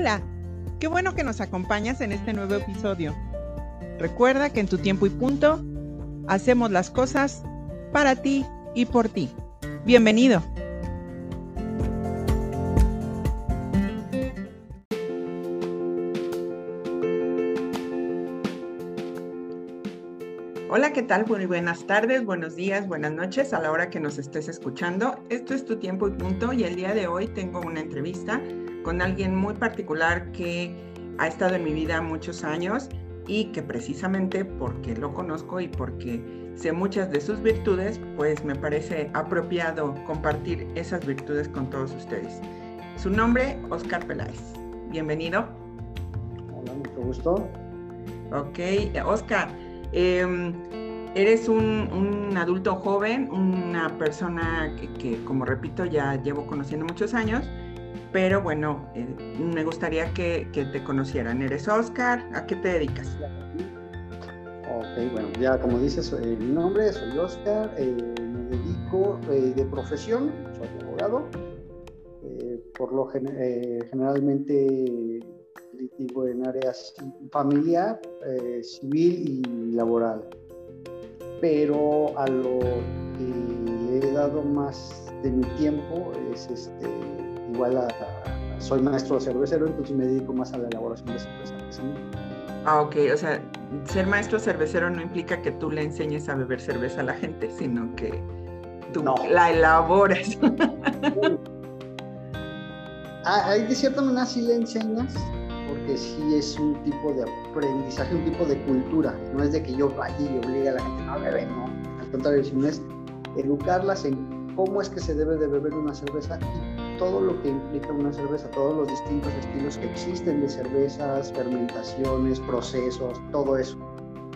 Hola, qué bueno que nos acompañas en este nuevo episodio. Recuerda que en tu tiempo y punto hacemos las cosas para ti y por ti. Bienvenido. Hola, ¿qué tal? Muy buenas tardes, buenos días, buenas noches a la hora que nos estés escuchando. Esto es tu tiempo y punto y el día de hoy tengo una entrevista con alguien muy particular que ha estado en mi vida muchos años y que precisamente porque lo conozco y porque sé muchas de sus virtudes, pues me parece apropiado compartir esas virtudes con todos ustedes. Su nombre, Oscar Peláez. Bienvenido. Hola, mucho gusto. Ok, Oscar, em, eres un, adulto joven, una persona que, como repito, ya llevo conociendo muchos años pero bueno, eh, me gustaría que, te conocieran. ¿Eres Oscar? ¿A qué te dedicas? Ok, bueno, ya como dices, eh, mi nombre, soy Oscar, eh, me dedico de profesión, soy abogado, por lo generalmente litigo en áreas familiar, civil y laboral. Pero a lo que he dado más de mi tiempo es este igual a, soy maestro cervecero, entonces me dedico más a la elaboración de cerveza. Ah, ok, o sea, ser maestro cervecero no implica que tú le enseñes a beber cerveza a la gente, sino que tú la elaboras. ah, de cierta manera sí le enseñas, porque sí es un tipo de aprendizaje, un tipo de cultura. No es de que yo vaya y obligue a la gente no a beber, no. Al contrario, sino es educarlas en cómo es que se debe de beber una cerveza y todo lo que implica una cerveza, todos los distintos estilos que existen de cervezas, fermentaciones, procesos, todo eso.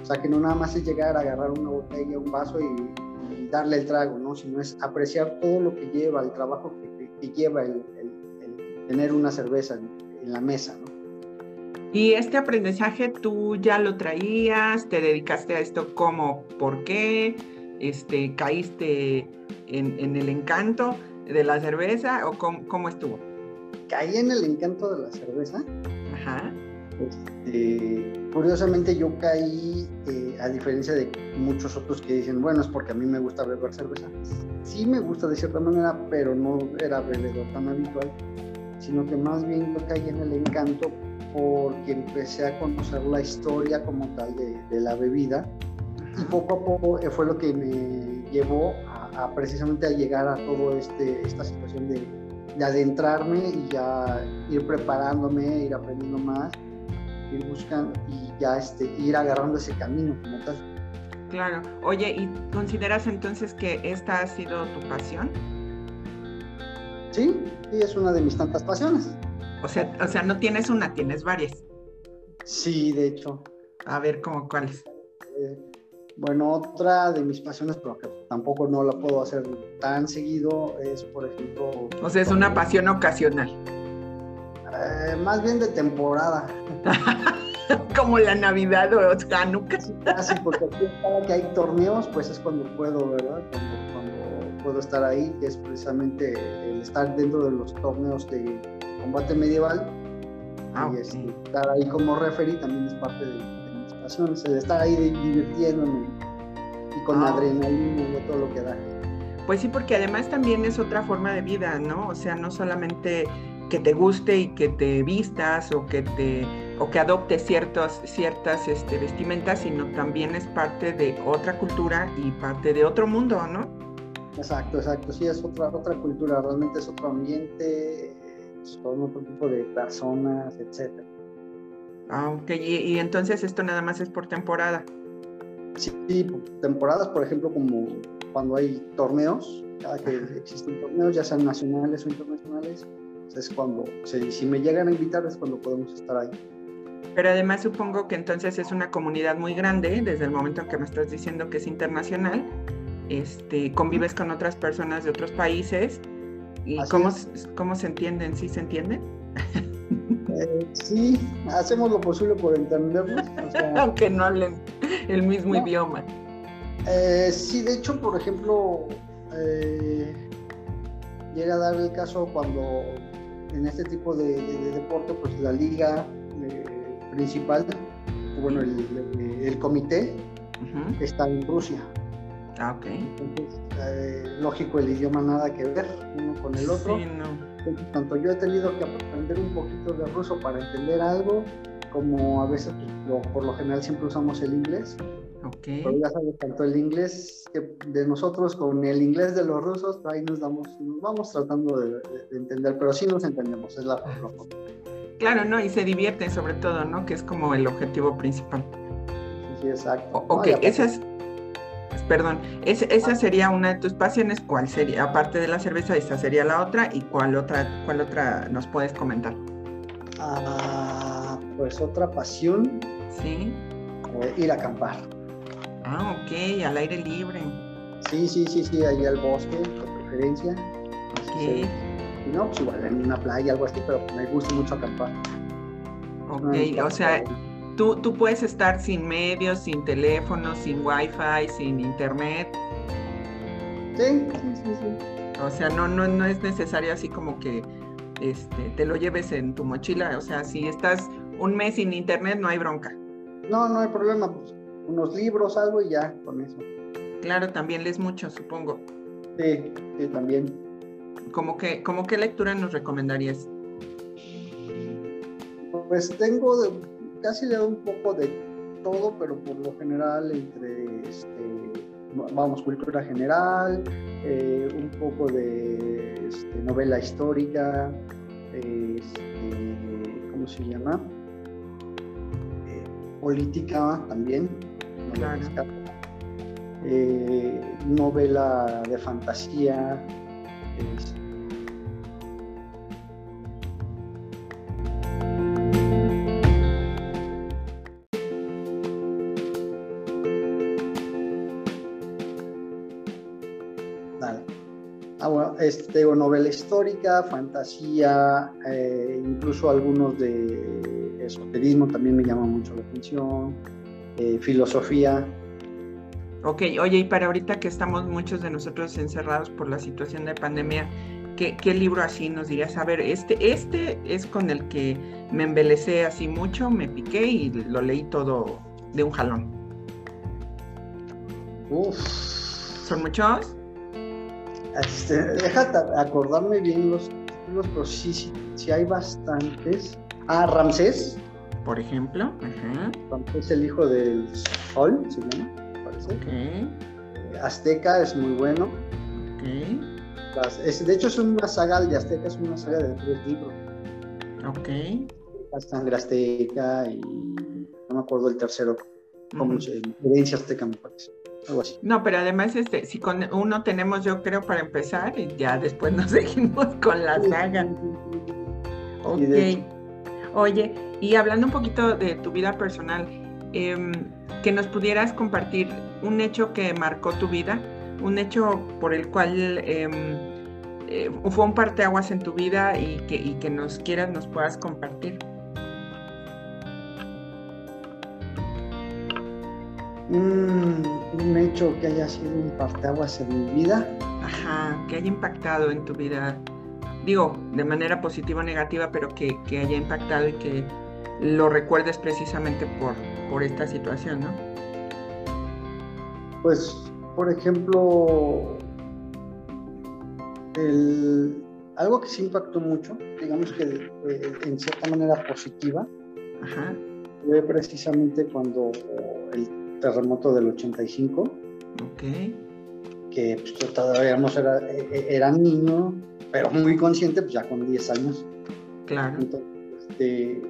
O sea, que no nada más es llegar a agarrar una botella, un vaso y, darle el trago, ¿no? Sino es apreciar todo lo que lleva, el trabajo que, lleva el, tener una cerveza en, la mesa, ¿no? Y este aprendizaje tú ya lo traías, te dedicaste a esto como, ¿por qué? Este, caíste en, en el encanto de la cerveza o cómo, estuvo? Caí en el encanto de la cerveza. Ajá. Este, curiosamente yo caí, eh, a diferencia de muchos otros que dicen, bueno, es porque a mí me gusta beber cerveza. Sí me gusta de cierta manera, pero no era bebedor tan habitual, sino que más bien yo caí en el encanto porque empecé a conocer la historia como tal de, de la bebida y poco a poco fue lo que me llevó precisamente a llegar a todo este esta situación de, adentrarme y ya ir preparándome, ir aprendiendo más, ir buscando y ya este, ir agarrando ese camino como tal. Claro. Oye, ¿y consideras entonces que esta ha sido tu pasión? Sí, sí, es una de mis tantas pasiones. O sea, o sea, no tienes una, tienes varias. Sí, de hecho. A ver, ¿cómo cuáles? Eh, bueno, otra de mis pasiones, pero que tampoco no la puedo hacer tan seguido, es, por ejemplo... O sea, es una pasión ocasional. Eh, más bien de temporada. Como la Navidad o Hanukkah. Casi, porque cada que hay torneos, pues es cuando puedo, ¿verdad? Cuando, puedo estar ahí, que es precisamente el estar dentro de los torneos de combate medieval. Ah, y estar ahí como referee también es parte de estar ahí divirtiéndome y con ah. adrenalina y todo lo que da. Pues sí, porque además también es otra forma de vida, ¿no? O sea, no solamente que te guste y que te vistas o que te o que adoptes ciertas ciertas este, vestimentas, sino también es parte de otra cultura y parte de otro mundo, ¿no? Exacto, exacto. Sí, es otra otra cultura, realmente es otro ambiente, son otro tipo de personas, etcétera. Ah, ok. ¿Y, entonces esto nada más es por temporada. Sí, temporadas, por ejemplo, como cuando hay torneos, cada que existen torneos, ya sean nacionales o internacionales, es cuando, si me llegan a invitar es cuando podemos estar ahí. Pero además supongo que entonces es una comunidad muy grande, desde el momento en que me estás diciendo que es internacional, este, convives con otras personas de otros países, ¿y cómo, cómo se entienden? ¿Sí se entienden? Eh, sí, hacemos lo posible por entendernos. Aunque no hablen el mismo idioma. Eh, sí, de hecho, por ejemplo, eh, llega a dar el caso cuando en este tipo de, deporte, pues la liga principal, bueno, el, comité está en Rusia. Ah, ok. Entonces, eh, lógico, el idioma nada que ver uno con el otro. Sí, no. tanto yo he tenido que aprender un poquito de ruso para entender algo, como a veces, pues, por lo general siempre usamos el inglés. Okay. Pero ya sabes, tanto el inglés que de nosotros con el inglés de los rusos, ahí nos, damos, nos vamos tratando de, entender, pero sí nos entendemos, es la forma. Claro, ¿no? Y se divierte sobre todo, ¿no? Que es como el objetivo principal. Sí, exacto. ok, esa es, perdón, esa ah. sería una de tus pasiones, ¿cuál sería? Aparte de la cerveza, esta sería la otra, ¿y cuál otra, cuál otra nos puedes comentar? Ah, pues otra pasión. Sí. Eh, ir a acampar. Ah, ok, al aire libre. Sí, sí, sí, sí, ahí al bosque, de preferencia. Ok. Y no, pues igual en una playa, algo así, pero me gusta mucho acampar. Ok, o sea, tú, tú puedes estar sin medios, sin teléfono, sin wifi, sin internet. Sí, sí, sí, sí. O sea, no, no, no es necesario así como que este, te lo lleves en tu mochila. O sea, si estás un mes sin internet, no hay bronca. No, no hay problema. Pues unos libros, algo y ya con eso. Claro, también lees mucho, supongo. Sí, sí, también. ¿Cómo que, cómo qué lectura nos recomendarías? Pues tengo casi leo un poco de todo, pero por lo general entre, este, vamos, cultura general, eh, un poco de este, novela histórica, este, ¿cómo se llama? Eh, política también, eh, novela de fantasía. Bueno, este, novela histórica, fantasía, eh, incluso algunos de esoterismo también me llaman mucho la atención. Eh, filosofía. Ok, oye, y para ahorita que estamos muchos de nosotros encerrados por la situación de pandemia, ¿qué, libro así nos dirías? A ver, este, este es con el que me embelecé así mucho, me piqué y lo leí todo de un jalón. Uf. ¿Son muchos? Este, déjate acordarme bien los títulos, pero sí, sí, sí hay bastantes. Ah, Ramsés por ejemplo. Es el hijo del sol, se llama, parece. Eh, Azteca es muy bueno. Okay. de hecho, es una saga de Azteca, es una saga de tres libros. Ok. La sangre azteca y no me acuerdo el tercero, como se herencia azteca, me parece. Algo así. No, pero además, este, si con uno tenemos, yo creo, para empezar, y ya después nos seguimos con la saga. Ok. Oye, y hablando un poquito de tu vida personal, em, que nos pudieras compartir un hecho que marcó tu vida, un hecho por el cual em, eh, fue un parteaguas en tu vida y que, que nos quieras, nos puedas compartir. Un hecho que haya sido un parteaguas en mi vida. Ajá, que haya impactado en tu vida digo, de manera positiva o negativa, pero que, haya impactado y que lo recuerdes precisamente por, por esta situación, ¿no? Pues, por ejemplo, algo que sí impactó mucho, digamos que eh, en cierta manera positiva, fue precisamente cuando el terremoto del 85. Ok. Que pues, todavía no era, e, e, era niño, pero muy consciente, pues ya con 10 años. Claro. Entonces, este,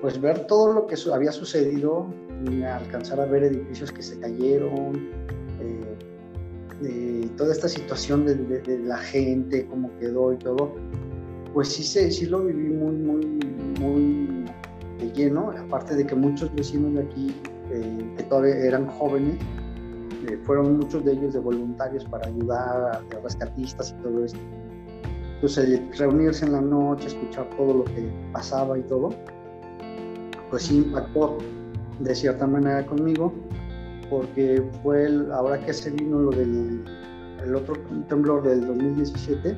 pues ver todo lo que había sucedido, alcanzar a ver edificios que se cayeron, eh, toda esta situación de, la gente, cómo quedó y todo, pues sí, sí lo viví muy, muy, muy de lleno, aparte de que muchos vecinos de aquí, eh, que todavía eran jóvenes, eh, fueron muchos de ellos de voluntarios para ayudar a rescatistas y todo esto. Entonces, reunirse en la noche, escuchar todo lo que pasaba y todo, pues sí impactó de cierta manera conmigo, porque fue el, ahora que se vino lo del el otro temblor del 2017,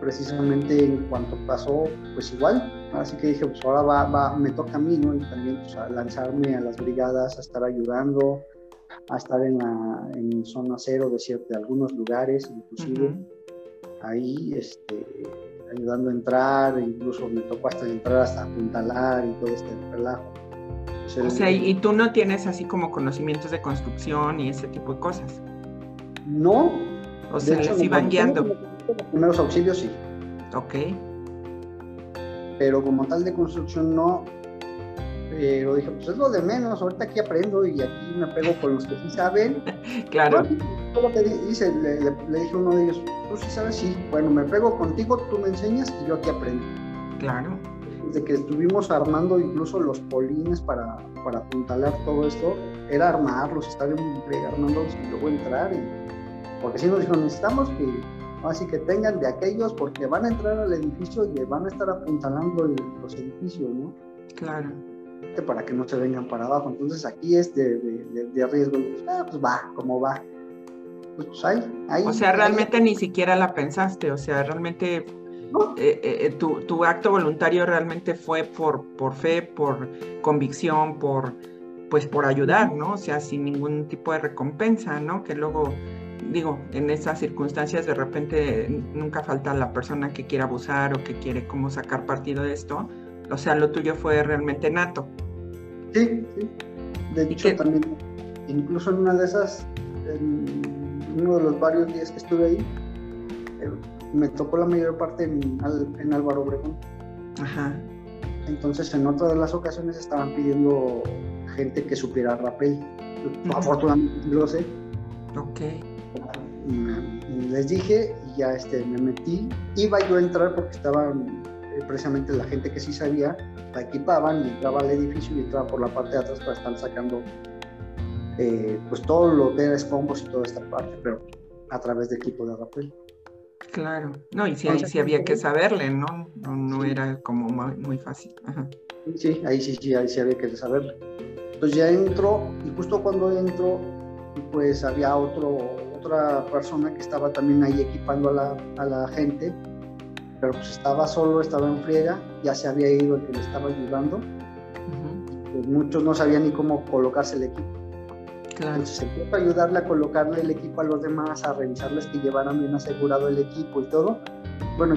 precisamente en cuanto pasó, pues igual, así que dije, pues ahora va, va me toca a mí, ¿no? Y también pues, a lanzarme a las brigadas, a estar ayudando, a estar en la en zona cero de, cierto, de algunos lugares, inclusive, ahí, este, ayudando a entrar, incluso me tocó hasta entrar hasta apuntalar y todo este relajo. o sea, y tú no tienes así como conocimientos de construcción y ese tipo de cosas. No. O sea, les iban guiando. Los primeros auxilios sí. Ok. Pero como tal de construcción no. Pero dije, pues es lo de menos, ahorita aquí aprendo y aquí me pego con los que sí saben. claro. Bueno, que dice, le, le, dije a uno de ellos, tú sí sabes, sí, bueno, me pego contigo, tú me enseñas y yo aquí aprendo. Claro. Desde que estuvimos armando incluso los polines para, para apuntalar todo esto, era armarlos, estar armándolos y luego entrar y porque si nos dijo, necesitamos que así que tengan de aquellos porque van a entrar al edificio y van a estar apuntalando los edificios, ¿no? Claro. Para que no se vengan para abajo. Entonces aquí es de, de, riesgo. Ah, pues va, como va. Pues, pues ahí, ahí, o sea, realmente ni siquiera la pensaste, o sea, realmente eh, eh, tu, tu, acto voluntario realmente fue por, por fe, por convicción, por pues por ayudar, ¿no? O sea, sin ningún tipo de recompensa, ¿no? Que luego digo, en esas circunstancias de repente nunca falta la persona que quiere abusar o que quiere como sacar partido de esto. O sea, lo tuyo fue realmente nato. Sí, sí. De hecho, también, incluso en una de esas, en uno de los varios días que estuve ahí, eh, me tocó la mayor parte en, en Álvaro Obregón. Ajá. Entonces, en otra de las ocasiones estaban pidiendo gente que supiera rapel. Afortunadamente lo sé. Ok les dije y ya este, me metí. Iba yo a entrar porque estaban eh, precisamente la gente que sí sabía, la equipaban y entraba al edificio y entraba por la parte de atrás para estar sacando eh, pues todo lo de escombros y toda esta parte, pero a través de equipo de rappel. Claro, no, y sí, ahí sí había que saberle, ¿no? No, era como muy, fácil. Sí, ahí sí, sí, ahí sí había que saberle. Entonces ya entro y justo cuando entro, pues había otro otra persona que estaba también ahí equipando a la, a la gente, pero pues estaba solo, estaba en friega, ya se había ido el que le estaba ayudando, pues muchos no sabían ni cómo colocarse el equipo. Claro. Entonces empezó a ayudarle a colocarle el equipo a los demás, a revisarles que llevaran bien asegurado el equipo y todo. Bueno,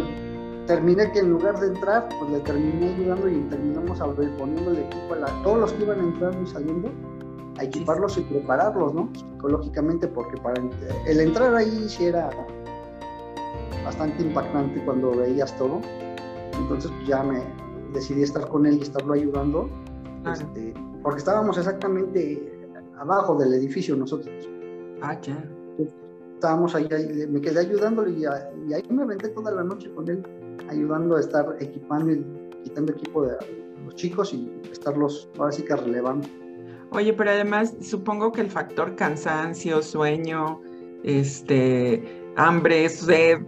terminé que en lugar de entrar, pues le terminé ayudando y terminamos poniendo el equipo a todos los que iban entrando y saliendo, a equiparlos y prepararlos, ¿no? Psicológicamente, porque para el entrar ahí sí era bastante impactante cuando veías todo. Entonces pues, ya me decidí estar con él y estarlo ayudando, este, porque estábamos exactamente abajo del edificio nosotros. Ah, ya. Estábamos ahí, me quedé ayudándole y, y, ahí me aventé toda la noche con él, ayudando a estar equipando y quitando equipo de los chicos y estarlos ahora sí que relevando. Oye, pero además supongo que el factor cansancio, sueño, este, hambre, sed,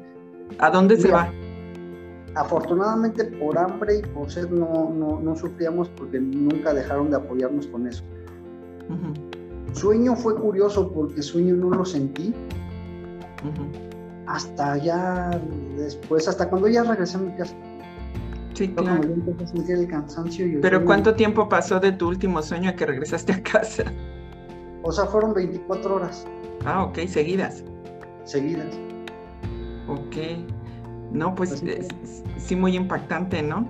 ¿a dónde se va? Afortunadamente por hambre y por sed no, no, sufríamos porque nunca dejaron de apoyarnos con eso. Sueño fue curioso porque sueño no lo sentí. Hasta ya después, hasta cuando ya regresé a mi casa. Sí, claro. el cansancio Pero ¿cuánto tiempo pasó de tu último sueño a que regresaste a casa? O sea, fueron 24 horas. Ah, ok, seguidas. Seguidas. Ok. No, pues sí, muy impactante, ¿no?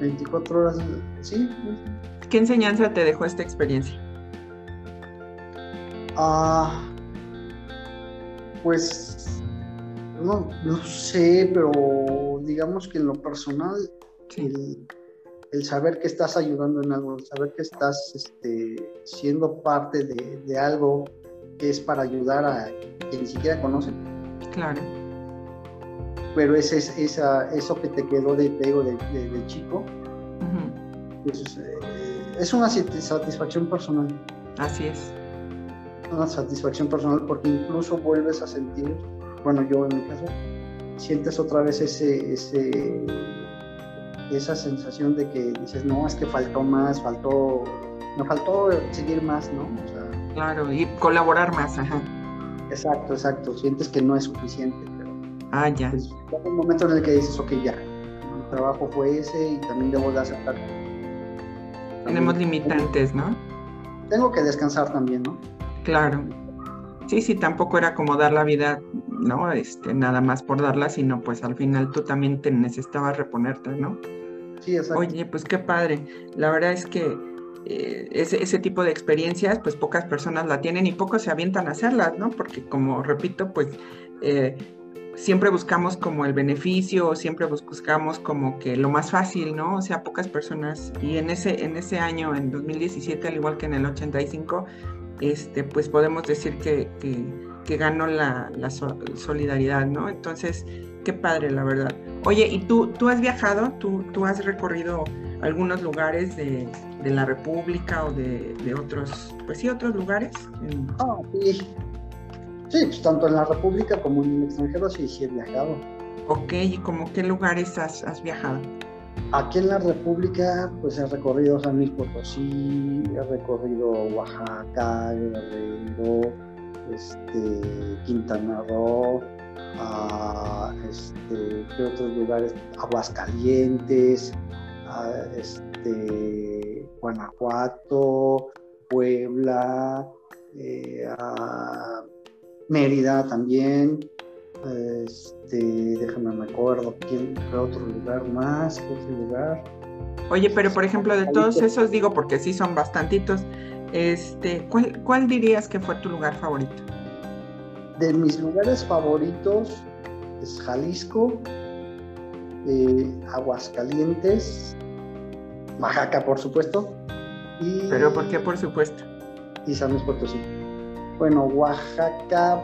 24 horas, sí. ¿Qué enseñanza te dejó esta experiencia? Ah, pues no, no sé, pero digamos que en lo personal el, saber que estás ayudando en algo, el saber que estás este, siendo parte de, algo que es para ayudar a quien ni siquiera conocen. Claro. Pero ese, esa, eso que te quedó de, de, de, chico, pues, eh, es una satisfacción personal. Así es. Una satisfacción personal porque incluso vuelves a sentir, bueno, yo en mi caso, sientes otra vez ese, ese esa sensación de que dices, no, es que faltó más, faltó, me faltó seguir más, ¿no? claro, y colaborar más, ajá. Exacto, exacto, sientes que no es suficiente, pero Ah, ya. Pues, un momento en el que dices, ok, ya, mi trabajo fue ese y también debo de aceptar. Tenemos limitantes, ¿no? Tengo que descansar también, ¿no? Claro. Sí, sí, tampoco era como dar la vida, ¿no? Este, nada más por darla, sino pues al final tú también te necesitabas reponerte, ¿no? Sí, exacto. Oye, pues qué padre. La verdad es que eh, ese, ese, tipo de experiencias, pues pocas personas la tienen y pocos se avientan a hacerlas, ¿no? Porque como repito, pues eh, siempre buscamos como el beneficio, siempre buscamos como que lo más fácil, ¿no? O sea, pocas personas, y en ese, en ese año, en 2017, al igual que en el 85, este, pues podemos decir que, que, ganó la, la, solidaridad, ¿no? Entonces, qué padre, la verdad. Oye, ¿y tú, tú has viajado? ¿Tú, tú has recorrido algunos lugares de, de la República o de, de, otros, pues sí, otros lugares? Ah, sí. Sí, pues tanto en la República como en el extranjero sí, sí he viajado. Ok, ¿y como qué lugares has, has viajado? Aquí en la República, pues he recorrido San Luis Potosí, he recorrido Oaxaca, Guerrero, este, Quintana Roo, este, ¿qué otros lugares? Aguascalientes, este, Guanajuato, Puebla, eh, Mérida también, este, déjame me acuerdo, ¿quién fue otro lugar más? ¿Qué otro lugar? Oye, pero por ejemplo, de todos esos, digo, porque sí son bastantitos, este, ¿cuál, ¿cuál dirías que fue tu lugar favorito? De mis lugares favoritos es Jalisco, eh, Aguascalientes, Oaxaca, por supuesto. Y, ¿Pero por qué, por supuesto? Y San Luis Potosí. Bueno, Oaxaca,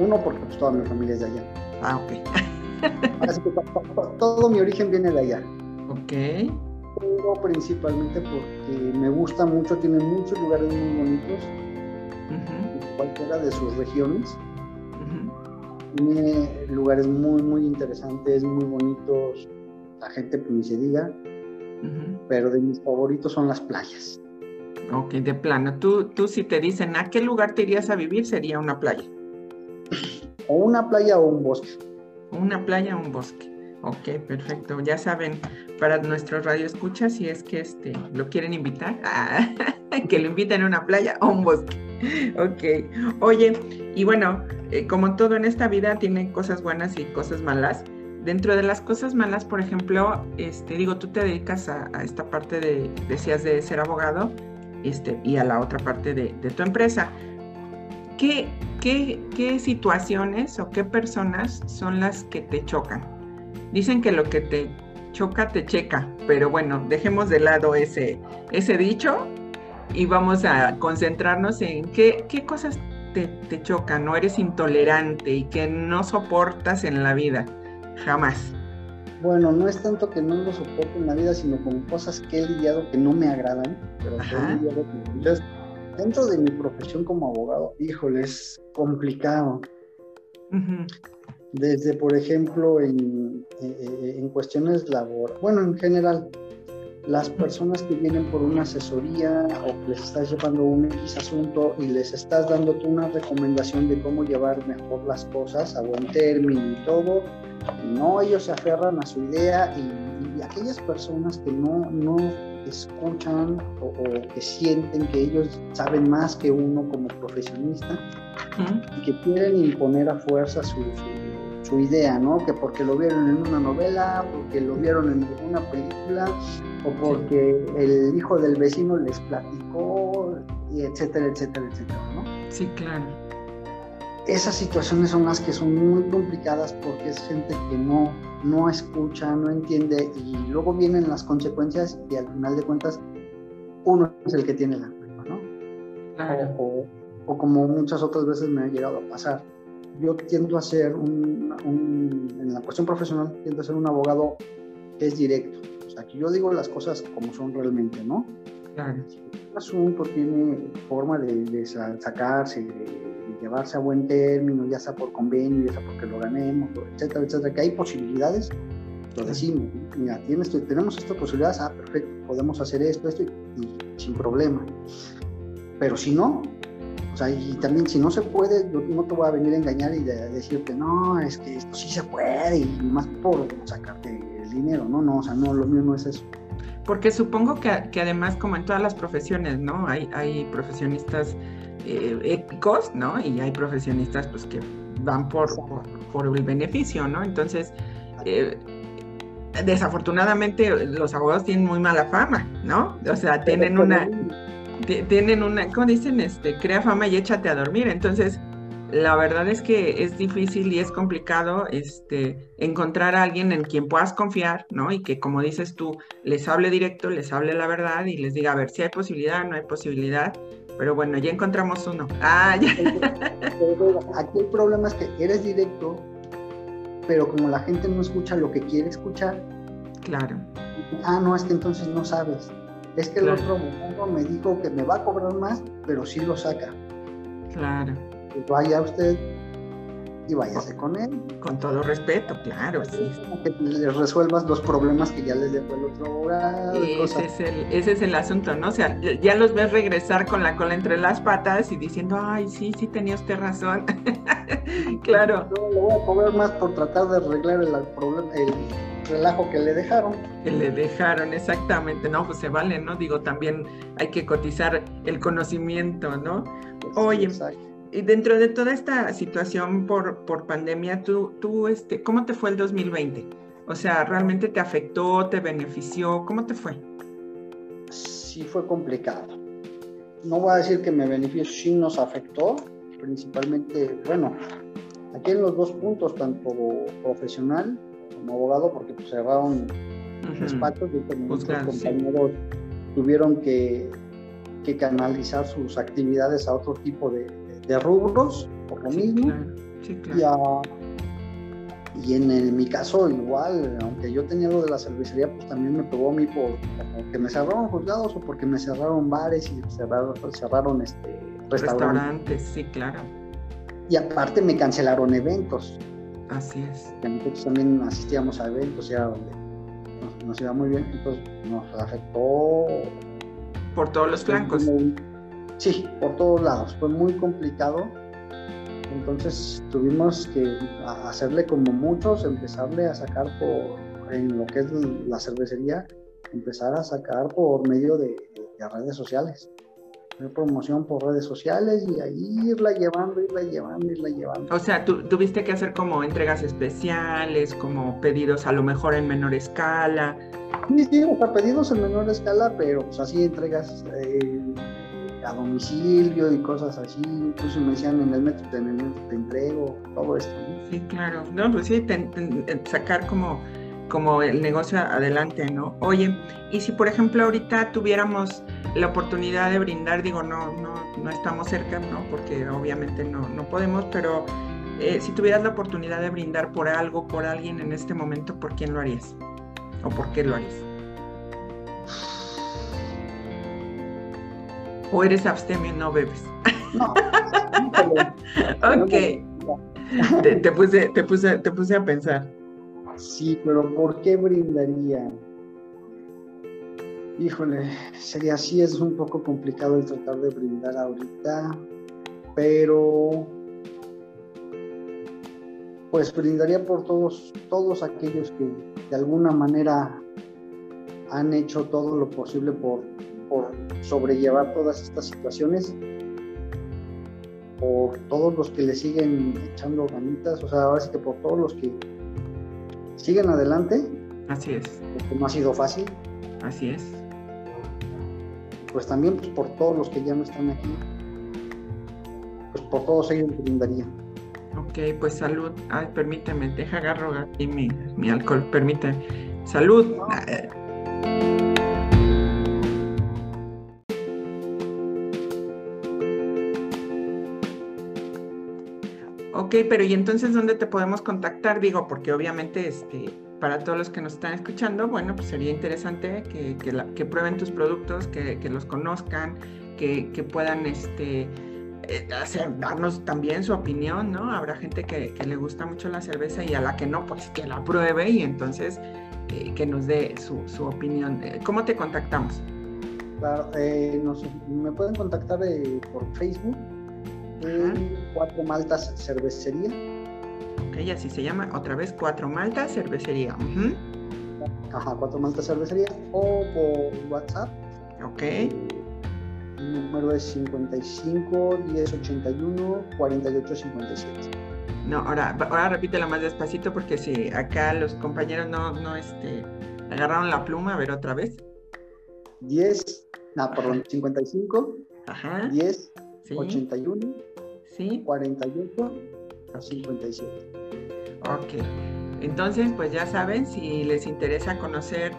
uno porque pues, toda mi familia es de allá. Ah, ok. Así que todo mi origen viene de allá. Ok. Pero principalmente porque me gusta mucho, tiene muchos lugares muy bonitos, cualquiera de sus regiones. Tiene lugares muy, muy interesantes, muy bonitos. La gente pues ni se diga. Pero de mis favoritos son las playas. Ok, de plano. Tú, tú si te dicen a qué lugar te irías a vivir, sería una playa. O una playa o un bosque. Una playa o un bosque. Ok, perfecto. Ya saben, para nuestros radioescuchas, si es que este, lo quieren invitar, que lo inviten a una playa o un bosque. Ok. Oye, y bueno, eh, como todo en esta vida tiene cosas buenas y cosas malas. Dentro de las cosas malas, por ejemplo, este, digo, tú te dedicas a, esta parte de, decías, de ser abogado, este, y a la otra parte de, tu empresa. ¿Qué, qué, situaciones o qué personas son las que te chocan? Dicen que lo que te choca te checa, pero bueno, dejemos de lado ese, ese dicho y vamos a concentrarnos en qué, qué cosas te, te chocan, no eres intolerante y que no soportas en la vida, jamás. Bueno, no es tanto que no lo soporte en la vida, sino con cosas que he lidiado que no me agradan, pero que he lidiado Entonces, dentro de mi profesión como abogado, híjole, es complicado. Desde, por ejemplo, en, eh, eh, en cuestiones laborales, bueno, en general, las personas que vienen por una asesoría o que les estás llevando un X asunto y les estás dando tú una recomendación de cómo llevar mejor las cosas a buen término y todo, no, ellos se aferran a su idea y, aquellas personas que no, no escuchan o, que sienten que ellos saben más que uno como profesionista y que quieren imponer a fuerza su, su, idea, ¿no? Que porque lo vieron en una novela, porque lo vieron en una película o porque el hijo del vecino les platicó, y etcétera, etcétera, etcétera, ¿no? Sí, claro esas situaciones son las que son muy complicadas porque es gente que no, no escucha, no entiende y luego vienen las consecuencias y al final de cuentas uno es el que tiene la culpa, ¿no? O, como muchas otras veces me ha llegado a pasar. Yo tiendo a ser un, en la cuestión profesional, tiendo a ser un abogado que es directo. O sea, que yo digo las cosas como son realmente, ¿no? Claro. Un asunto tiene forma de, de sacarse, de, llevarse a buen término, ya sea por convenio, ya sea porque lo ganemos, etcétera, etcétera, que hay posibilidades, lo decimos, mira, tienes, tenemos estas posibilidades, ah, perfecto, podemos hacer esto, esto, y, sin problema. Pero si no, O sea, y también si no se puede, yo no te voy a venir a engañar y decirte, no, es que esto sí se puede, y más por sacarte el dinero, no, no, o sea, no, lo mío no es eso. Porque supongo que, que además, como en todas las profesiones, ¿no? Hay, hay profesionistas eh, éticos, ¿no? Y hay profesionistas, pues, que van por, por, el beneficio, ¿no? Entonces, eh, desafortunadamente los abogados tienen muy mala fama, ¿no? O sea, tienen una tienen una, ¿cómo dicen? Este, crea fama y échate a dormir. Entonces, la verdad es que es difícil y es complicado este, encontrar a alguien en quien puedas confiar, ¿no? Y que, como dices tú, les hable directo, les hable la verdad y les diga, a ver si hay posibilidad, no hay posibilidad. Pero bueno, ya encontramos uno. Ah, ya. Aquí el problema es que eres directo, pero como la gente no escucha lo que quiere escuchar. Claro. Ah, no, es que entonces no sabes es que el otro me dijo que me va a cobrar más, pero sí lo saca. Claro. Pues vaya usted y váyase con él. Con todo respeto, claro, sí. Que les resuelvas los problemas que ya les dejó el otro abogado. Ese es, el, ese es el asunto, ¿no? O sea, ya los ves regresar con la cola entre las patas y diciendo, ay, sí, sí tenía usted razón. claro. Yo le voy a cobrar más por tratar de arreglar el problema, el relajo que le dejaron. Que le dejaron, exactamente, no, pues se vale, ¿no? Digo, también hay que cotizar el conocimiento, ¿no? Pues Oye, y dentro de toda esta situación por, por pandemia, ¿tú, tú, este, ¿cómo te fue el 2020? O sea, ¿realmente te afectó, te benefició? ¿Cómo te fue? Sí fue complicado. No voy a decir que me benefició, sí nos afectó, principalmente, bueno, aquí en los dos puntos, tanto profesional como abogado porque pues, cerraron despachos y muchos compañeros tuvieron que, que, canalizar sus actividades a otro tipo de, de rubros por lo mismo. y, en, mi caso igual, aunque yo tenía lo de la cervecería, pues también me pegó a mí por porque me cerraron juzgados o porque me cerraron bares y cerraron, cerraron este, restaurantes. sí, claro. Y aparte me cancelaron eventos. Así es. nosotros también asistíamos a eventos ya donde nos, iba muy bien, entonces nos afectó. Por todos los flancos. sí, por todos lados. Fue muy complicado. Entonces tuvimos que hacerle como muchos, empezarle a sacar por, en lo que es la cervecería, empezar a sacar por medio de redes sociales promoción por redes sociales y ahí irla llevando, irla llevando, irla llevando. O sea, tú tuviste que hacer como entregas especiales, como pedidos a lo mejor en menor escala. Sí, sí, o sea, pedidos en menor escala, pero pues así entregas eh, a domicilio y cosas así. Incluso me decían en el metro, en el metro te entrego, todo esto. Sí, claro. No, pues sí, sacar como como el negocio adelante, ¿no? Oye, y si por ejemplo ahorita tuviéramos la oportunidad de brindar, digo, no, no, no estamos cerca, ¿no? Porque obviamente no, no podemos, pero eh, si tuvieras la oportunidad de brindar por algo, por alguien en este momento, ¿por quién lo harías? ¿O por qué lo harías? ¿O eres abstemio y no bebes? No. ok. te, puse, te, puse, te puse a pensar. Sí, pero ¿por qué brindaría? Híjole, sería así, es un poco complicado el tratar de brindar ahorita, pero pues brindaría por todos, todos aquellos que de alguna manera han hecho todo lo posible por, por sobrellevar todas estas situaciones, por todos los que le siguen echando ganitas, o sea, ahora sí que por todos los que siguen adelante. Así es. Porque no ha sido fácil. Así es. Pues también pues, por todos los que ya no están aquí. Pues por todos ellos brindaría. Ok, pues salud. Ay, permíteme, deja agarro aquí mi, mi alcohol, permíteme. Salud. Ok, pero ¿y entonces dónde te podemos contactar? Digo, porque obviamente este, para todos los que nos están escuchando, bueno, pues sería interesante que, que, prueben tus productos, que, los conozcan, que, puedan este, eh, hacer, darnos también su opinión, ¿no? Habrá gente que, le gusta mucho la cerveza y a la que no, pues que la pruebe y entonces eh, que nos dé su, su, opinión. Eh, ¿Cómo te contactamos? Claro, me pueden contactar por Facebook Cuatro Maltas Cervecería. Ok, así se llama. Otra vez, Cuatro Maltas Cervecería. Ajá, Cuatro Maltas Cervecería. O por WhatsApp. Ok. El número es 55 10 81 48 57. No, ahora, ahora repítelo más despacito porque si acá los compañeros no, no este, agarraron la pluma, a ver otra vez. 10, no, perdón, 55, Ajá. 10, Sí. 81, Sí. 48, 57. Ok. Entonces, pues ya saben, si les interesa conocer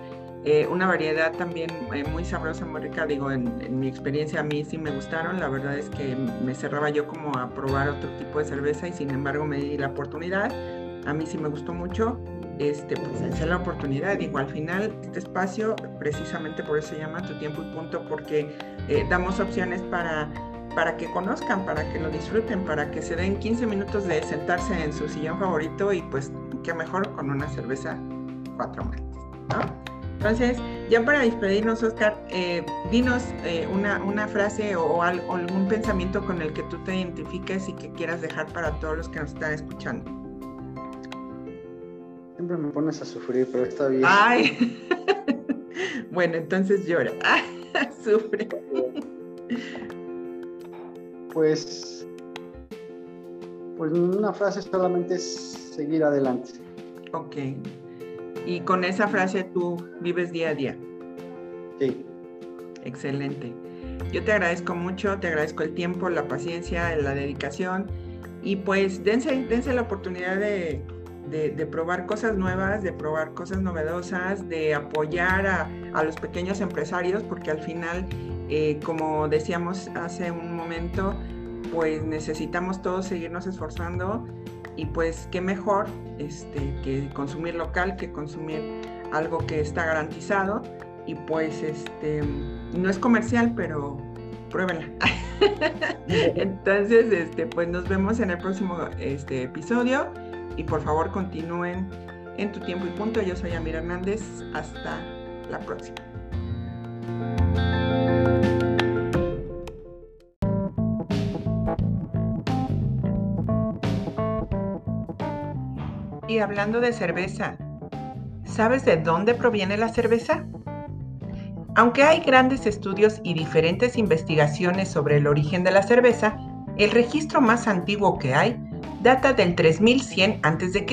eh, una variedad también eh, muy sabrosa, muy rica, digo, en, en, mi experiencia a mí sí me gustaron, la verdad es que me cerraba yo como a probar otro tipo de cerveza y sin embargo me di la oportunidad, a mí sí me gustó mucho, este, pues dense la oportunidad, digo, al final este espacio precisamente por eso se llama Tu Tiempo y Punto, porque eh, damos opciones para para que conozcan, para que lo disfruten, para que se den 15 minutos de sentarse en su sillón favorito y pues qué mejor con una cerveza cuatro maltes, ¿no? Entonces, ya para despedirnos, Oscar, eh, dinos eh, una, una, frase o, o, algún pensamiento con el que tú te identifiques y que quieras dejar para todos los que nos están escuchando. Siempre me pones a sufrir, pero está bien. Ay, bueno, entonces llora. Sufre. Pues, pues una frase solamente es seguir adelante. Ok. Y con esa frase tú vives día a día. Sí. Excelente. Yo te agradezco mucho, te agradezco el tiempo, la paciencia, la dedicación y pues dense, dense la oportunidad de, de, de probar cosas nuevas, de probar cosas novedosas, de apoyar a, a los pequeños empresarios porque al final, eh, como decíamos hace un momento, pues necesitamos todos seguirnos esforzando y pues qué mejor este, que consumir local, que consumir algo que está garantizado y pues este no es comercial, pero pruébenla. Entonces, este, pues nos vemos en el próximo este, episodio y por favor continúen en tu tiempo y punto. Yo soy Amir Hernández. Hasta la próxima. Hablando de cerveza, ¿sabes de dónde proviene la cerveza? Aunque hay grandes estudios y diferentes investigaciones sobre el origen de la cerveza, el registro más antiguo que hay data del 3100 a.C.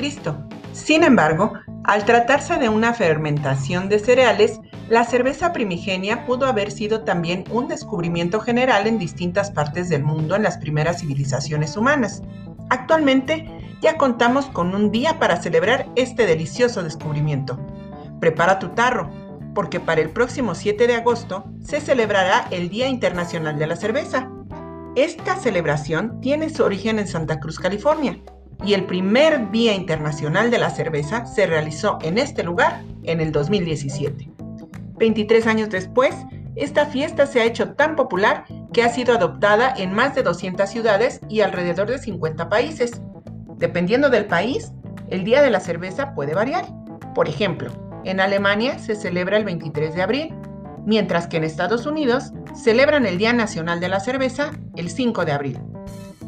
Sin embargo, al tratarse de una fermentación de cereales, la cerveza primigenia pudo haber sido también un descubrimiento general en distintas partes del mundo en las primeras civilizaciones humanas. Actualmente, ya contamos con un día para celebrar este delicioso descubrimiento. Prepara tu tarro, porque para el próximo 7 de agosto se celebrará el Día Internacional de la Cerveza. Esta celebración tiene su origen en Santa Cruz, California, y el primer Día Internacional de la Cerveza se realizó en este lugar en el 2017. 23 años después, esta fiesta se ha hecho tan popular que ha sido adoptada en más de 200 ciudades y alrededor de 50 países. Dependiendo del país, el Día de la Cerveza puede variar. Por ejemplo, en Alemania se celebra el 23 de abril, mientras que en Estados Unidos celebran el Día Nacional de la Cerveza el 5 de abril.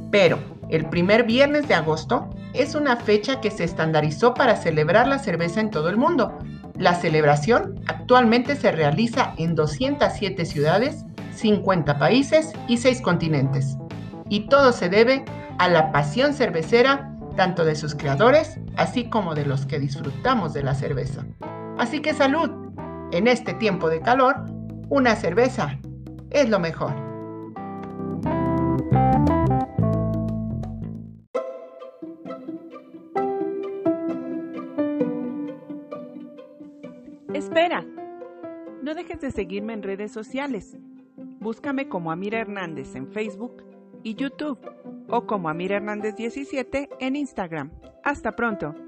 Pero el primer viernes de agosto es una fecha que se estandarizó para celebrar la cerveza en todo el mundo. La celebración actualmente se realiza en 207 ciudades, 50 países y 6 continentes. Y todo se debe a la pasión cervecera tanto de sus creadores, así como de los que disfrutamos de la cerveza. Así que salud. En este tiempo de calor, una cerveza es lo mejor. Espera. No dejes de seguirme en redes sociales. Búscame como Amira Hernández en Facebook y YouTube o como Amir Hernández 17 en Instagram. Hasta pronto.